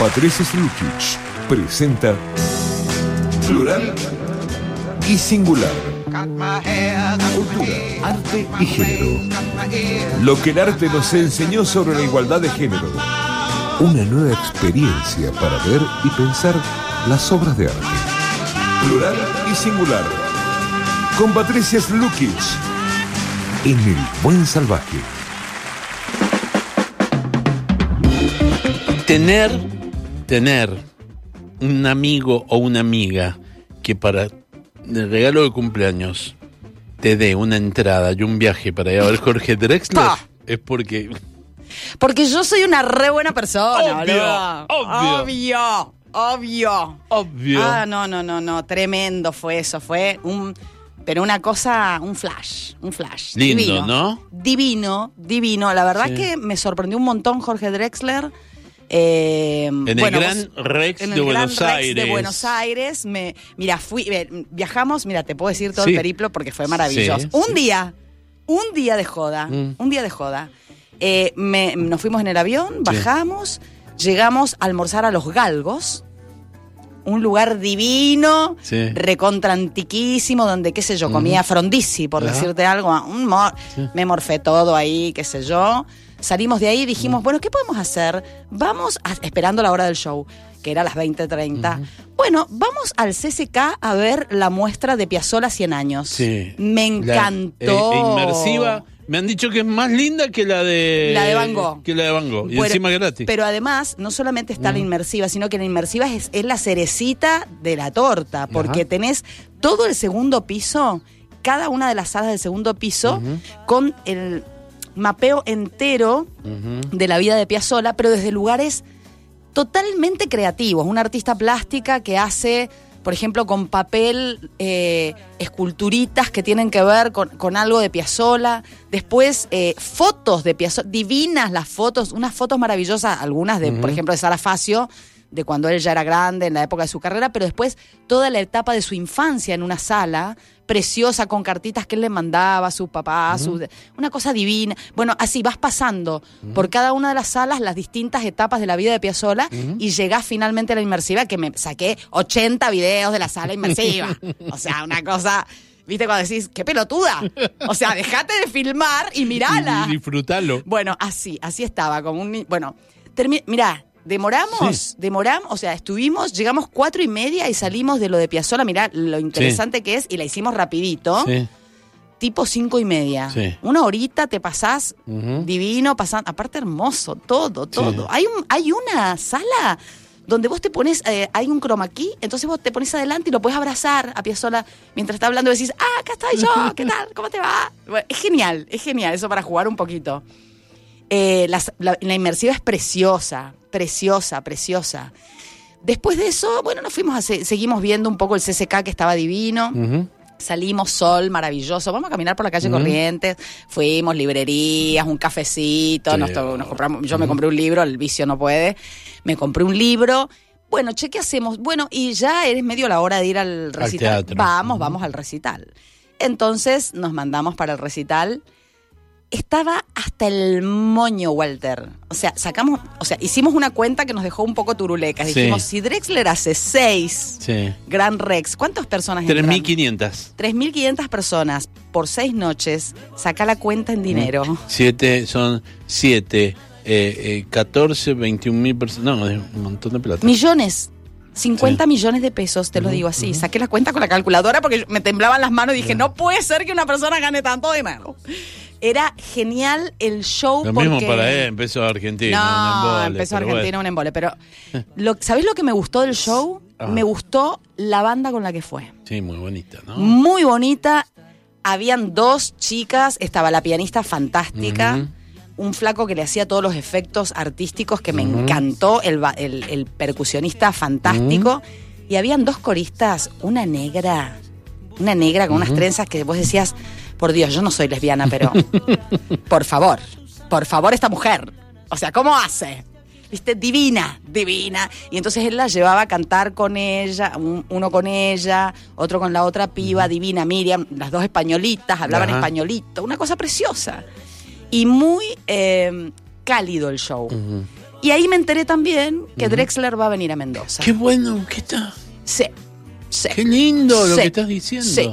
Patricia Slukic presenta Plural y Singular. Cultura, arte y género. Lo que el arte nos enseñó sobre la igualdad de género. Una nueva experiencia para ver y pensar las obras de arte. Plural y Singular. Con Patricia Slukic. En El Buen Salvaje. Tener, tener un amigo o una amiga que para el regalo de cumpleaños te dé una entrada y un viaje para ir a ver Jorge Drexler es porque Porque yo soy una re buena persona, Obvio, boludo. obvio. Obvio. Obvio. obvio. Ah, no, no, no, no. Tremendo fue eso. Fue un. Pero una cosa, un flash, un flash. Lindo, divino. ¿no? Divino, divino. La verdad Sí. que me sorprendió un montón Jorge Drexler. Eh, En el bueno, Gran vos- Rex en de el Buenos Gran Rex Aires. de Buenos Aires. Me, mira, fui, eh, viajamos, mira, te puedo decir todo Sí. el periplo porque fue maravilloso. Sí, un sí. día, un día de joda, Mm. un día de joda. Eh, me- nos fuimos en el avión, bajamos, llegamos a almorzar a Los Galgos, un lugar divino, Sí. recontra antiquísimo, donde, qué sé yo, comía frondizi, por decirte algo. un mor- Sí. Me morfé todo ahí, qué sé yo. Salimos de ahí y dijimos, bueno, ¿qué podemos hacer? Vamos, a- esperando la hora del show, que era las 20.30. Bueno, vamos al CCK a ver la muestra de Piazzolla 100 años. Sí. Me La- encantó. eh, inmersiva. Me han dicho que es más linda que la de La de Van Gogh. Que la de Van Gogh. Y Bueno, encima gratis. Pero además, no solamente está la inmersiva, sino que la inmersiva es, es la cerecita de la torta, porque tenés todo el segundo piso, cada una de las salas del segundo piso, con el mapeo entero de la vida de Piazzolla, pero desde lugares totalmente creativos. Una artista plástica que hace, por ejemplo, con papel eh, esculturitas que tienen que ver con, con algo de Piazzolla. Después, eh, fotos de Piazzolla, divinas las fotos, unas fotos maravillosas, algunas de, por ejemplo, de Sara Facio, de cuando él ya era grande, en la época de su carrera, pero después toda la etapa de su infancia en una sala preciosa con cartitas que él le mandaba a su papá, su- una cosa divina. Bueno, así vas pasando por cada una de las salas las distintas etapas de la vida de Piazzolla y llegás finalmente a la inmersiva que me saqué 80 videos de la sala inmersiva. o sea, una cosa, ¿viste cuando decís, qué pelotuda? O sea, dejate de filmar y mirala. Y, disfrutalo. Bueno, así, así estaba, como un... Bueno, termi- mirá, demoramos, Sí. demoramos, o sea, estuvimos, llegamos cuatro y media y salimos de lo de Piazzola, mirá lo interesante que es, y la hicimos rapidito, Sí. tipo cinco y media. Sí. Una horita te pasás divino, pasando, aparte hermoso, todo, todo. Hay, un, hay una sala donde vos te pones, eh, hay un chroma key, entonces vos te pones adelante y lo puedes abrazar a Piazzola mientras está hablando y decís, ah, acá estoy yo, ¿qué tal? ¿Cómo te va? Bueno, es genial, es genial eso para jugar un poquito. Eh, la inmersiva es preciosa, preciosa, preciosa. Después de eso, bueno, nos fuimos a se- seguimos viendo un poco el CCK que estaba divino. Salimos, sol maravilloso. Vamos a caminar por la calle. Corrientes. Fuimos, librerías, un cafecito. Nos compramos, yo me compré un libro, el vicio no puede. Me compré un libro. Bueno, che, ¿qué hacemos? Bueno, y ya es medio la hora de ir al recital. teatro. Vamos, vamos al recital. Entonces nos mandamos para el recital. Estaba hasta el moño, Walter. O sea, sacamos, o sea, hicimos una cuenta que nos dejó un poco turulecas. Sí. Dijimos, si Drexler hace seis Sí. Gran Rex, ¿cuántas personas entran? 3.500. 3.500 personas por seis noches, saca la cuenta en dinero. Siete, son 7, eh, eh, 14, 21 mil personas. No, es un montón de plata. Millones. 50 Sí. millones de pesos, te lo digo así. Saqué la cuenta con la calculadora porque me temblaban las manos y dije, no puede ser que una persona gane tanto dinero. Era genial el show Lo porque... mismo para él, empezó Argentina. un No, embole, empezó Argentina un embole, pero lo, ¿sabés lo que me gustó del show? Ah. Me gustó la banda con la que fue. Sí, muy bonita, ¿no? Muy bonita. Habían dos chicas, estaba la pianista fantástica, un flaco que le hacía todos los efectos artísticos que me encantó, el, ba- el- el percusionista fantástico, y habían dos coristas, una negra, una negra con unas trenzas que vos decías, por Dios, yo no soy lesbiana, pero por favor, por favor esta mujer, o sea, ¿cómo hace? ¿Viste? Divina, divina. Y entonces él la llevaba a cantar con ella, un- uno con ella, otro con la otra piba, divina, Miriam, las dos españolitas, hablaban Ajá. españolito, una cosa preciosa. Y muy eh, cálido el show. Y ahí me enteré también que Drexler va a venir a Mendoza. Qué bueno, ¿qué está? Sí, sí. Qué lindo lo Sí, que estás diciendo. Sí.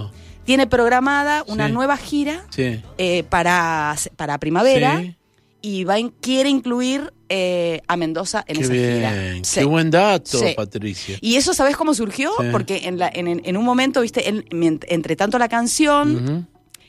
Tiene programada una Sí. nueva gira Sí. eh, para, para primavera Sí. y va in- quiere incluir eh, a Mendoza en Qué esa bien, gira. Qué buen dato. Patricia. Y eso, ¿sabes cómo surgió? Porque en, la- en, en- en un momento, viste, mient- entre tanto la canción.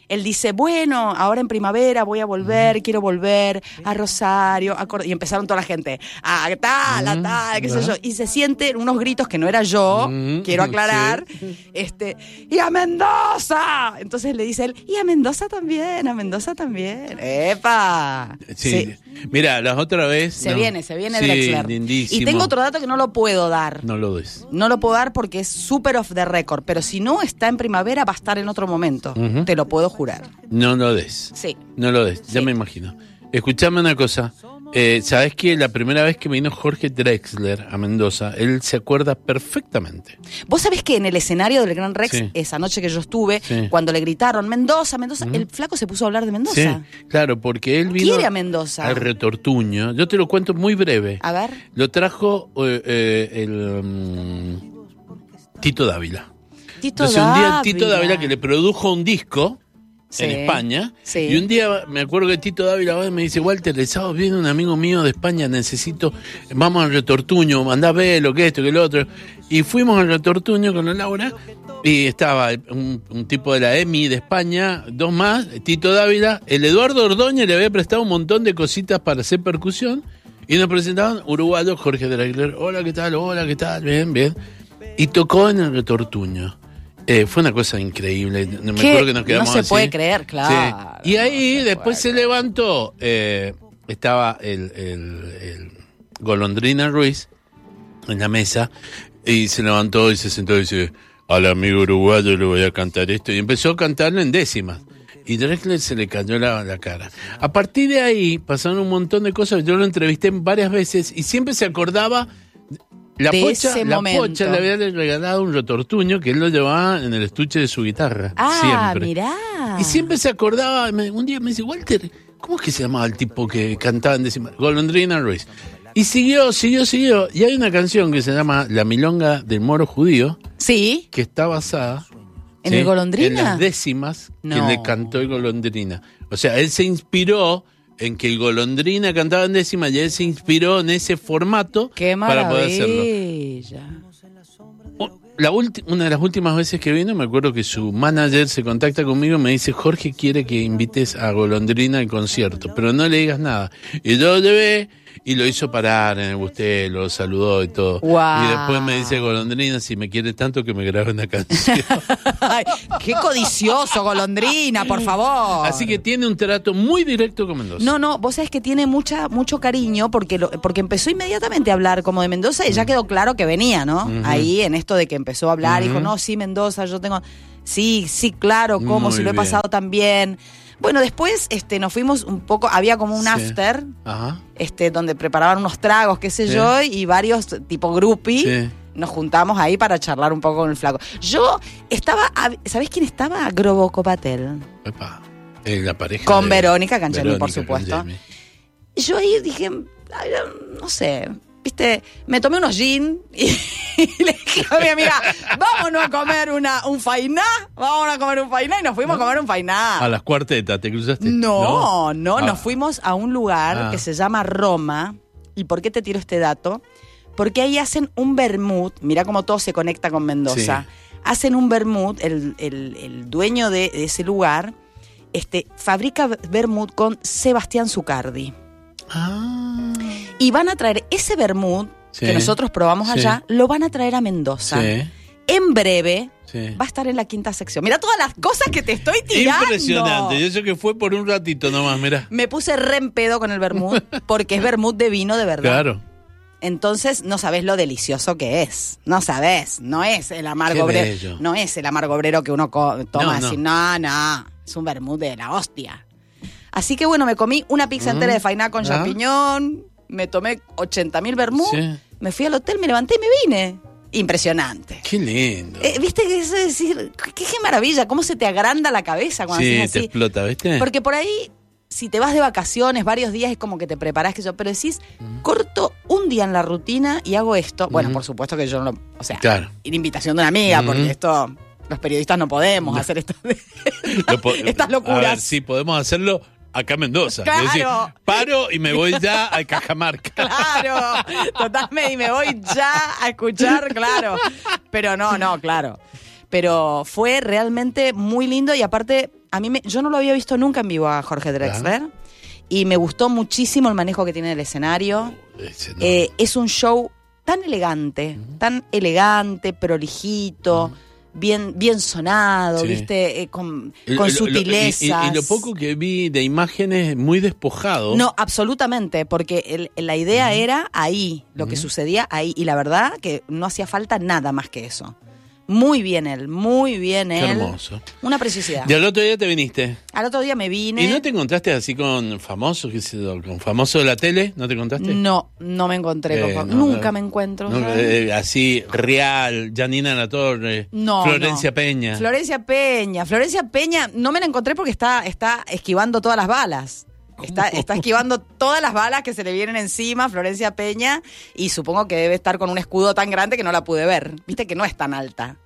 Él dice, bueno, ahora en primavera voy a volver, quiero volver a Rosario, a Córdoba". y empezaron toda la gente, a tal, a tal, qué sé yo, y se sienten unos gritos que no era yo, quiero aclarar, este, y a Mendoza, entonces le dice él, y a Mendoza también, a Mendoza también, ¡epa! Sí. Mira, la otra vez. Se no. viene, se viene Sí, Drexler. lindísimo. Y tengo otro dato que no lo puedo dar. No lo des. No lo puedo dar porque es súper off the record, pero si no está en primavera va a estar en otro momento. Te lo puedo jurar. No lo des. Sí. No lo des, ya me imagino. Escuchame una cosa. Eh, Sabes que la primera vez que vino Jorge Drexler a Mendoza, él se acuerda perfectamente. Vos sabés que en el escenario del Gran Rex, Sí. esa noche que yo estuve, Sí. cuando le gritaron Mendoza, Mendoza, el flaco se puso a hablar de Mendoza. Sí, claro, porque él vino Quiere a Mendoza. al retortuño. Yo te lo cuento muy breve. A ver. Lo trajo eh, eh, el mm, Tito Dávila. Tito Entonces un día. Tito Dávila que le produjo un disco Sí. en España. Sí. Y un día me acuerdo que Tito Dávila me dice, Walter, el sábado viene un amigo mío de España, necesito, vamos al retortuño, mandá ver lo que esto, que lo otro. Y fuimos al retortuño con la Laura y estaba un, un tipo de la EMI de España, dos más, Tito Dávila, el Eduardo Ordóñez le había prestado un montón de cositas para hacer percusión y nos presentaban uruguayo Jorge Drexler, hola, ¿qué tal? Hola, ¿qué tal? Bien, bien. Y tocó en el retortuño. Eh, fue una cosa increíble. No me ¿Qué? acuerdo que nos quedamos No se así. puede creer, claro. Sí. Y ahí No se después se levantó, eh, estaba el, el- el Golondrina Ruiz en la mesa y se levantó y se sentó y dice, al amigo uruguayo le voy a cantar esto. Y empezó a cantarlo en décimas. Y Drexler se le cayó la, la cara. A partir de ahí pasaron un montón de cosas. Yo lo entrevisté varias veces y siempre se acordaba. La, De pocha, ese la momento. pocha le había regalado un retortuño que él lo llevaba en el estuche de su guitarra. Ah, siempre. mirá. Y siempre se acordaba, me- un día me dice, Walter, ¿cómo es que se llamaba el tipo que cantaba en décima? Golondrina Ruiz. Y siguió, siguió, siguió. Y hay una canción que se llama La Milonga del Moro Judío, Sí. que está basada ¿En el Golondrina? en las décimas No. que le cantó el Golondrina. O sea, él se inspiró en que el Golondrina cantaba en décimas y él se inspiró en ese formato Qué para poder hacerlo. La una de las últimas veces que vino, me acuerdo que su manager se contacta conmigo y me dice, Jorge quiere que invites a Golondrina al concierto, pero no le digas nada. Y yo lo llevé y lo hizo parar en el bustelo, lo saludó y todo. Y después me dice Golondrina, si me quiere tanto que me grabe una canción. Ay, qué codicioso, golondrina, por favor. Así que tiene un trato muy directo con Mendoza. No, no, vos sabés que tiene mucha, mucho cariño porque, lo- porque empezó inmediatamente a hablar como de Mendoza y ya quedó claro que venía, ¿no? Ahí en esto de que empezó a hablar, dijo, no, sí, Mendoza, yo tengo. Sí, sí, claro, ¿cómo? Muy si lo he bien. pasado tan bien. Bueno, después este, nos fuimos un poco, había como un Sí. after, Ajá. este, donde preparaban unos tragos, qué sé Sí. yo, y varios tipo grupi. Sí. Nos juntamos ahí para charlar un poco con el flaco. Yo estaba, ¿sabés quién estaba? Grobo Copatel. Epa. La pareja. Con de- Verónica Canchani, por supuesto. Yo ahí dije, no sé, viste, me tomé unos gin y, y le dije a mi amiga, vámonos a comer una, un fainá, vámonos a comer un fainá y nos fuimos a comer un fainá. A las cuartetas, ¿te cruzaste? No, no, Ah. nos fuimos a un lugar Ah. que se llama Roma. ¿Y por qué te tiro este dato? Porque ahí hacen un vermut, mira cómo todo se conecta con Mendoza. Sí. Hacen un vermut, el, el- el dueño de, de ese lugar este, fabrica vermut con Sebastián Zucardi. Ah. Y van a traer ese vermut Sí. que nosotros probamos Sí. allá, lo van a traer a Mendoza. Sí. En breve Sí. va a estar en la quinta sección. Mira todas las cosas que te estoy tirando. Impresionante. Y eso que fue por un ratito nomás, mira. Me puse re en pedo con el vermut porque es vermut de vino de verdad. Claro. Entonces no sabes lo delicioso que es. No sabes. No es el amargo obrero. No es el amargo obrero que uno toma No, así. no. No, no. Es un vermut de la hostia. Así que bueno, me comí una pizza entera de fainá con Ah. champiñón. Me tomé 80 mil vermut. Sí. Me fui al hotel, me levanté y me vine. Impresionante. Qué lindo. Eh, ¿Viste que es decir? Qué, qué maravilla, cómo se te agranda la cabeza cuando sí, haces te así. explota, ¿viste? Porque por ahí si te vas de vacaciones varios días es como que te preparás que yo, pero decís, corto un día en la rutina y hago esto. Bueno, Ujú. por supuesto que yo no, lo- o sea, Claro. ir invitación de una amiga, porque esto los periodistas no podemos hacer esto. Lo po- Estas locuras. A ver, sí, podemos hacerlo acá en Mendoza. Claro. Es decir, paro y me voy ya a Cajamarca. Claro, totalmente, y me voy ya a escuchar, claro. Pero no, no, claro. Pero fue realmente muy lindo y aparte, a mí me, yo no lo había visto nunca en vivo a Jorge Drexler y me gustó muchísimo el manejo que tiene del escenario. No. Eh, es un show tan elegante, tan elegante, prolijito, bien, bien sonado, Sí. ¿viste? Eh, con, con y-. Y, y lo poco que vi de imágenes muy despojado. No, absolutamente, porque el- la idea era ahí, lo que sucedía ahí, y la verdad que no hacía falta nada más que eso. Muy bien él, muy bien Qué él. hermoso. Una preciosidad. Y al otro día te viniste. Al otro día me vine. ¿Y no te encontraste así con famosos, qué sé yo, con famosos de la tele? ¿No te encontraste? No, no me encontré Eh, con no, Nunca no. me encuentro. Eh, así, Real, Janina La Torre, Florencia. Peña. Florencia Peña. Florencia Peña, no me la encontré porque está, está esquivando todas las balas. Está, está esquivando todas las balas que se le vienen encima, Florencia Peña, y supongo que debe estar con un escudo tan grande que no la pude ver. Viste que no es tan alta.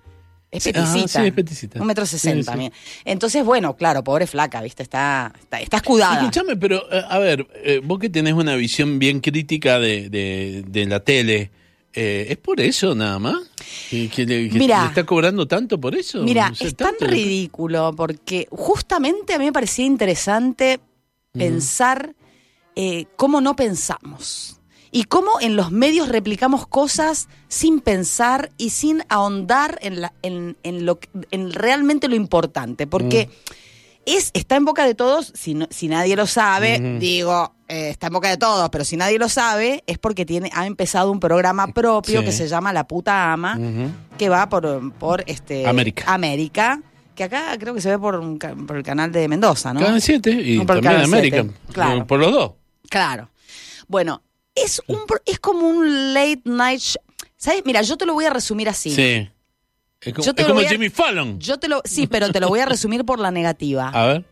Es ah, peticita. sí, es peticita. Un metro sesenta. sí. Entonces, bueno, claro, pobre flaca, ¿viste? Está, está, está escudada. Escuchame, pero eh, a ver, eh, vos que tenés una visión bien crítica de, de, de la tele, eh, ¿es por eso nada más? ¿Que, que Mira. le está cobrando tanto por eso? Mira, es tan tanto ridículo porque justamente a mí me parecía interesante pensar eh, cómo no pensamos y cómo en los medios replicamos cosas sin pensar y sin ahondar en, la- en, en lo, en realmente lo importante. Porque es, está en boca de todos, si, no- si nadie lo sabe, digo, eh, está en boca de todos, pero si nadie lo sabe es porque tiene, ha empezado un programa propio Sí. que se llama La puta ama que va por, por este América. América, que acá creo que se ve por, un ca- por el canal de Mendoza, ¿no? Canal 7 y No, también América. 7, claro. Por, los dos. Claro. Bueno, es un es como un late night sh- ¿Sabes? Mira, yo te lo voy a resumir así. Sí. Es como, Yo te es lo como voy a- Jimmy Fallon. Yo te lo sí, pero te lo voy a resumir por la negativa. A ver.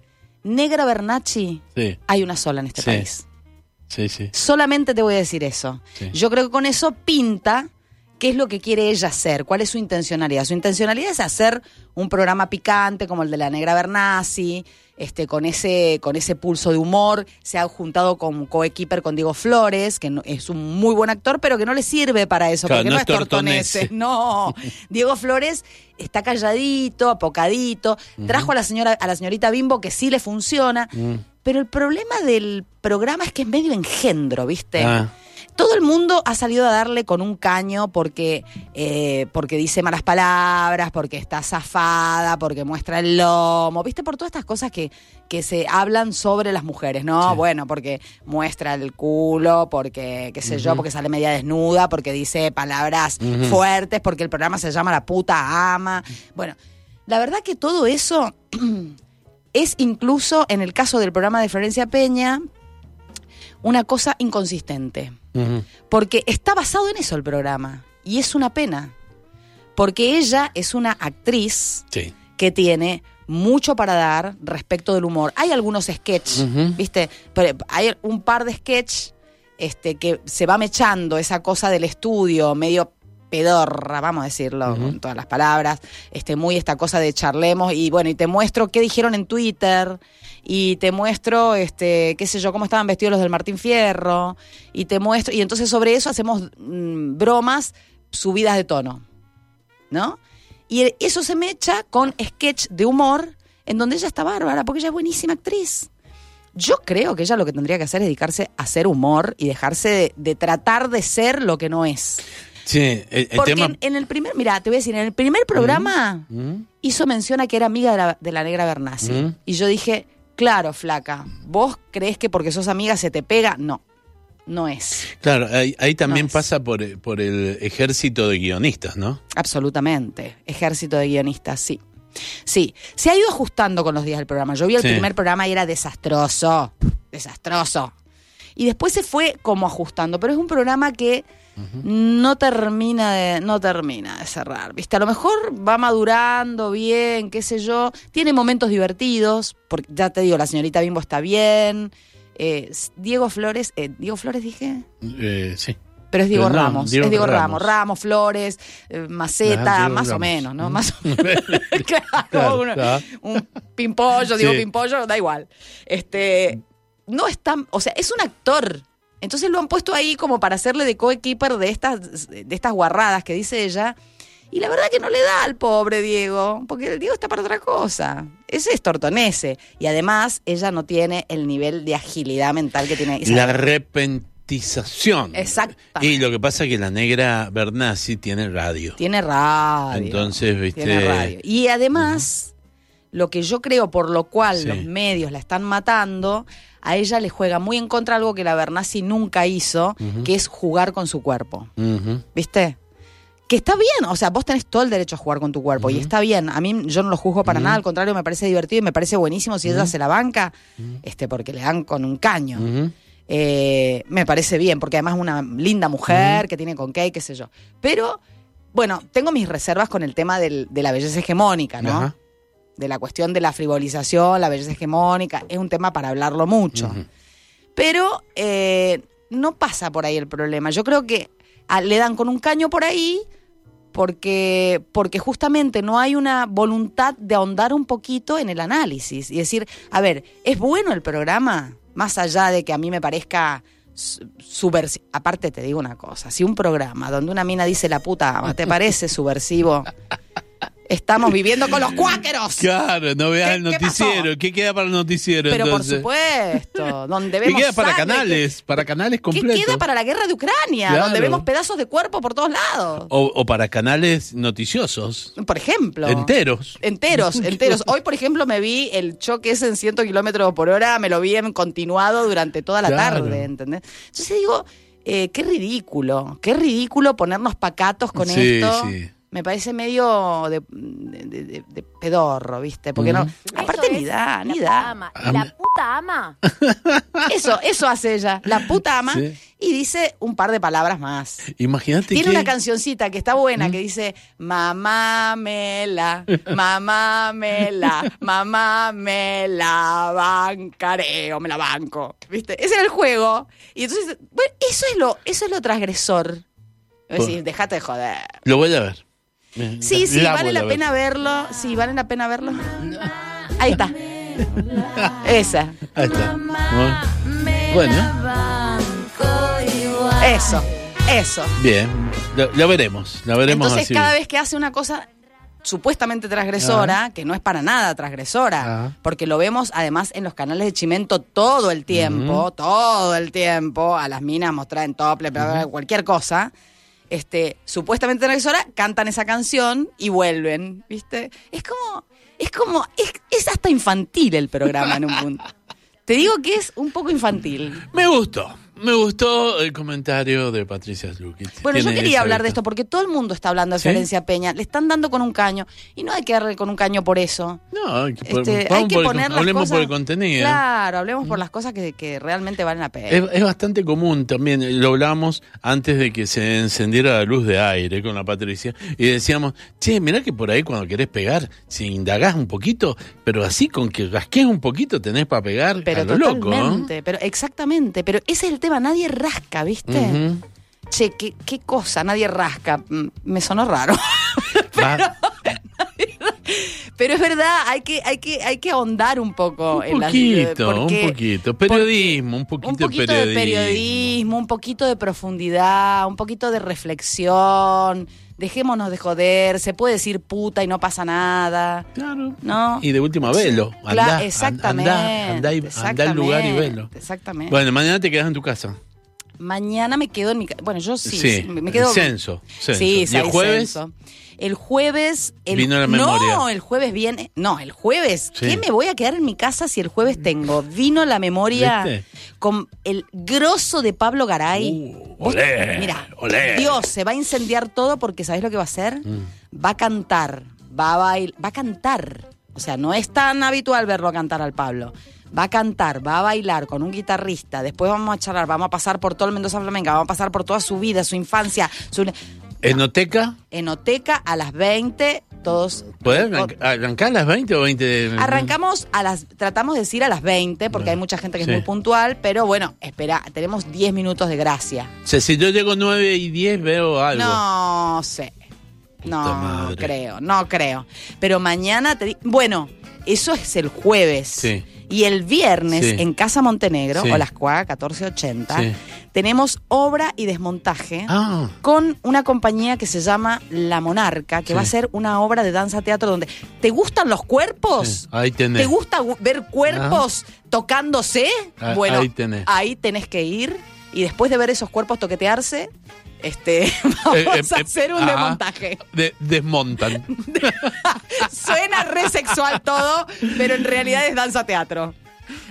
Negra Bernacci, Sí, hay una sola en este Sí. país. sí, sí. Solamente te voy a decir eso. Sí. Yo creo que con eso pinta qué es lo que quiere ella hacer, cuál es su intencionalidad. Su intencionalidad es hacer un programa picante como el de la Negra Bernasi, este, con ese, con ese pulso de humor. Se ha juntado con coequiper con Diego Flores, que no- es un muy buen actor, pero que no le sirve para eso, Claro, porque no no, es es tortonese. tortonese. No. Diego Flores está calladito, apocadito. Trajo a la señora, a la señorita Bimbo que sí le funciona. Mm. Pero el problema del programa es que es medio engendro, ¿viste? Ah. Todo el mundo ha salido a darle con un caño porque, eh, porque dice malas palabras, porque está zafada, porque muestra el lomo, ¿viste? Por todas estas cosas que, que se hablan sobre las mujeres, ¿no? Sí. Bueno, porque muestra el culo, porque, qué sé yo, porque sale media desnuda, porque dice palabras fuertes, porque el programa se llama La puta ama. Bueno, la verdad que todo eso es incluso, en el caso del programa de Florencia Peña, una cosa inconsistente. Porque está basado en eso el programa. Y es una pena. Porque ella es una actriz Sí. que tiene mucho para dar respecto del humor. Hay algunos sketches. ¿viste? Pero hay un par de sketches este, que se va mechando esa cosa del estudio, medio pedorra, vamos a decirlo Ujú. con todas las palabras, este, muy esta cosa de charlemos y bueno, y te muestro qué dijeron en Twitter y te muestro, este, qué sé yo, cómo estaban vestidos los del Martín Fierro y te muestro, y entonces sobre eso hacemos mm, bromas subidas de tono, ¿no? Y eso se mecha con sketch de humor en donde ella está bárbara, porque ella es buenísima actriz. Yo creo que ella lo que tendría que hacer es dedicarse a hacer humor y dejarse de, de tratar de ser lo que no es. Sí, el, el Porque tema. en, en el primer, mira, te voy a decir, en el primer programa Ujú. hizo mención a que era amiga de la, de la negra Bernasi. Mm. Y yo dije, claro, flaca, ¿vos crees que porque sos amiga se te pega? No, no es. Claro, ahí, ahí también No pasa por, eh, por el ejército de guionistas, ¿no? Absolutamente. Ejército de guionistas, sí. Sí, se ha ido ajustando con los días del programa. Yo vi el Sí. primer programa y era desastroso. Desastroso. Y después se fue como ajustando, pero es un programa que no termina de no termina de cerrar, ¿viste? A lo mejor va madurando bien, qué sé yo, tiene momentos divertidos, porque ya te digo, la señorita Bimbo está bien. eh, Diego Flores, eh, Diego Flores dije, Eh, sí. pero es Diego Pero no, Ramos, Diego es Diego Ramos. Ramos, Ramos, Flores, eh, Maceta, Ah, más o menos, ¿no? Más o menos. claro, Claro, uno- claro. un pimpollo, digo Sí. pimpollo, da igual. Este, no es tan, o sea, es un actor. Entonces lo han puesto ahí como para hacerle de coequiper de estas, de estas guarradas que dice ella. Y la verdad que no le da al pobre Diego, porque el Diego está para otra cosa. Ese es tortonese. Y además, ella no tiene el nivel de agilidad mental que tiene La Isabel. repentización. Exactamente. Y lo que pasa es que la negra Bernasi tiene radio. Tiene radio. Entonces, viste. Tiene radio. Y además, lo que yo creo por lo cual Sí. los medios la están matando, a ella le juega muy en contra algo que la Bernasi nunca hizo, que es jugar con su cuerpo. ¿Viste? Que está bien, o sea, vos tenés todo el derecho a jugar con tu cuerpo y está bien. A mí yo no lo juzgo para nada, al contrario, me parece divertido y me parece buenísimo si ella se la banca, este, porque le dan con un caño. Eh, me parece bien, porque además es una linda mujer que tiene con qué, qué sé yo. Pero, bueno, tengo mis reservas con el tema del- de la belleza hegemónica, ¿no? De la cuestión de la frivolización, la belleza hegemónica. Es un tema para hablarlo mucho. Pero eh, no pasa por ahí el problema. Yo creo que a- le dan con un caño por ahí porque, porque justamente no hay una voluntad de ahondar un poquito en el análisis y decir, a ver, ¿es bueno el programa? Más allá de que a mí me parezca su- subversivo. Aparte te digo una cosa, si un programa donde una mina dice la puta ¿te parece subversivo? Estamos viviendo con los cuáqueros. Claro, no veas ¿Qué- el qué noticiero. ¿Qué queda para el noticiero Pero por supuesto, donde ¿Qué vemos queda para canales? Para canales ¿Qué completos. queda para la guerra de Ucrania? Claro. Donde vemos pedazos de cuerpo por todos lados. O, o para canales noticiosos. Por ejemplo. Enteros. Enteros, enteros. Hoy, por ejemplo, me vi el choque ese en 100 kilómetros por hora, me lo vi en continuado durante toda la Claro. tarde, ¿entendés? Entonces digo, eh, qué ridículo, qué ridículo ponernos pacatos con Sí, esto. sí. Me parece medio de, de- de- de pedorro, ¿viste? Porque no. Ujú. Aparte ni da, ni la puta da. ama. Ama. La puta ama. Eso, eso hace ella, la puta ama, Sí. y didice un par de palabras más. Imagínate Tiene que... una cancioncita que está buena ¿Mm? que dice Mamá me la, mamá me la, mamá me la bancaré o me la banco. ¿Viste? Ese era el juego. Y entonces, bueno, eso es lo, eso es lo transgresor. Es decir, dejate de joder. Lo voy a ver. Sí, sí, La vale la ver. pena verlo. Sí, vale la pena verlo. Ahí está. Esa. Ahí está. Bueno, Eso. Eso. bien. Lo, lo veremos. Lo veremos Entonces, así. cada vez que hace una cosa supuestamente transgresora, que no es para nada transgresora, Ah. porque lo vemos además en los canales de Chimento todo el tiempo, todo el tiempo, a las minas mostrar en tople, bla, cualquier cosa. Este, supuestamente transgresora, cantan esa canción y vuelven, ¿viste? Es como, es como, es, es hasta infantil el programa en un punto. Te digo que es un poco infantil. Me gustó. Me gustó el comentario de Patricia Slukic. Bueno, yo quería hablar de esto porque todo el mundo está hablando de ¿Sí? Florencia Peña. Le están dando con un caño y no hay que darle con un caño por eso. No, hay que, Este, hay que por el- poner las hablemos cosas. por el contenido. Claro, hablemos por las cosas que, que realmente valen la pena. Es, es bastante común también, eh, lo hablamos antes de que se encendiera la luz de aire con la Patricia, y decíamos, che, mirá que por ahí cuando querés pegar, si indagás un poquito, pero así con que rasques un poquito tenés para pegar pero a lo loco, totalmente, pero exactamente, pero ese es el tema, nadie rasca, ¿viste? Che, ¿qué, qué cosa, nadie rasca. Mm, Me sonó raro. Va- Pero es verdad, hay que, hay que, hay que ahondar un poco un en poquito, porque- un poquito. Periodismo, un poquito, un poquito de de periodismo. periodismo, un poquito de profundidad, un poquito de reflexión. Dejémonos de joder, se puede decir puta y no pasa nada. Claro. ¿No? Y de última velo. Andá, exactamente. Andá, andá, y- andá al lugar y velo. Exactamente. Bueno, mañana te quedas en tu casa. Mañana me quedo en mi casa. Bueno, yo sí. Sí, me quedo. censo, censo. Sí, ¿Y sí, el jueves? censo. El jueves. El, Vino la No, memoria. el jueves viene. No, el jueves. Sí. ¿Qué me voy a quedar en mi casa si el jueves tengo? Vino la memoria ¿Viste? con el grosso de Pablo Garay. Uh, olé, Mira, olé. Dios, se va a incendiar todo porque ¿sabés lo que va a hacer? Mm. Va a cantar, va a bailar, va a cantar. O sea, no es tan habitual verlo cantar al Pablo. Va a cantar, va a bailar con un guitarrista, después vamos a charlar, vamos a pasar por todo el Mendoza Flamenca, vamos a pasar por toda su vida, su infancia, su ¿Enoteca? enoteca a las 20, todos... ¿Podés arranc- arrancar a las 20 o 20? de- Arrancamos a las, tratamos de decir a las 20, porque hay mucha gente que Sí. es muy puntual, pero bueno, espera, tenemos 10 minutos de gracia. O sea, si yo llego 9 y 10 veo algo. No sé. No creo, no creo. Pero mañana te Bueno, eso es el jueves. Sí. Y el viernes Sí. en Casa Montenegro, Sí. o las Cuaga 1480, Sí. tenemos obra y desmontaje Ah, con una compañía que se llama La Monarca, que va a ser una obra de danza teatro donde ¿te gustan los cuerpos? Ahí tenés. ¿Te gusta gu- ver cuerpos tocándose? Ah, bueno, ahí tenés. ahí tenés que ir y después de ver esos cuerpos toquetearse, este, vamos Eh, eh, a eh, hacer un ah, desmontaje. de- desmontan. Suena re sexual todo, pero en realidad es danza teatro.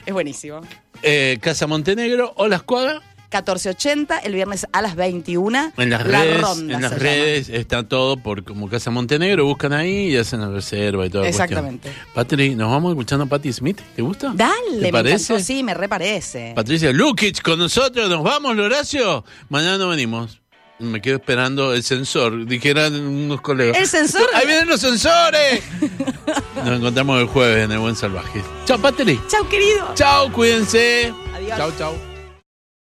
Es buenísimo. Eh, Casa Montenegro o Las Cuagas. 14.80, el viernes a las 21. En las La redes, ronda en las llama. redes está todo por como Casa Montenegro, buscan ahí y hacen la reserva y todo. Exactamente. Patri, nos vamos escuchando a Patti Smith, ¿te gusta? Dale, ¿Te me parece? encantó, sí, me reparece. Patricia Lukic con nosotros, nos vamos, Horacio. Mañana no venimos. Me quedo esperando el sensor, dijeran unos colegas. ¿El sensor? ¡Ahí vienen los sensores! Nos encontramos el jueves en el Buen Salvaje. Chao, Patri. Chau, querido. Chao, cuídense. Adiós. Chao, chao.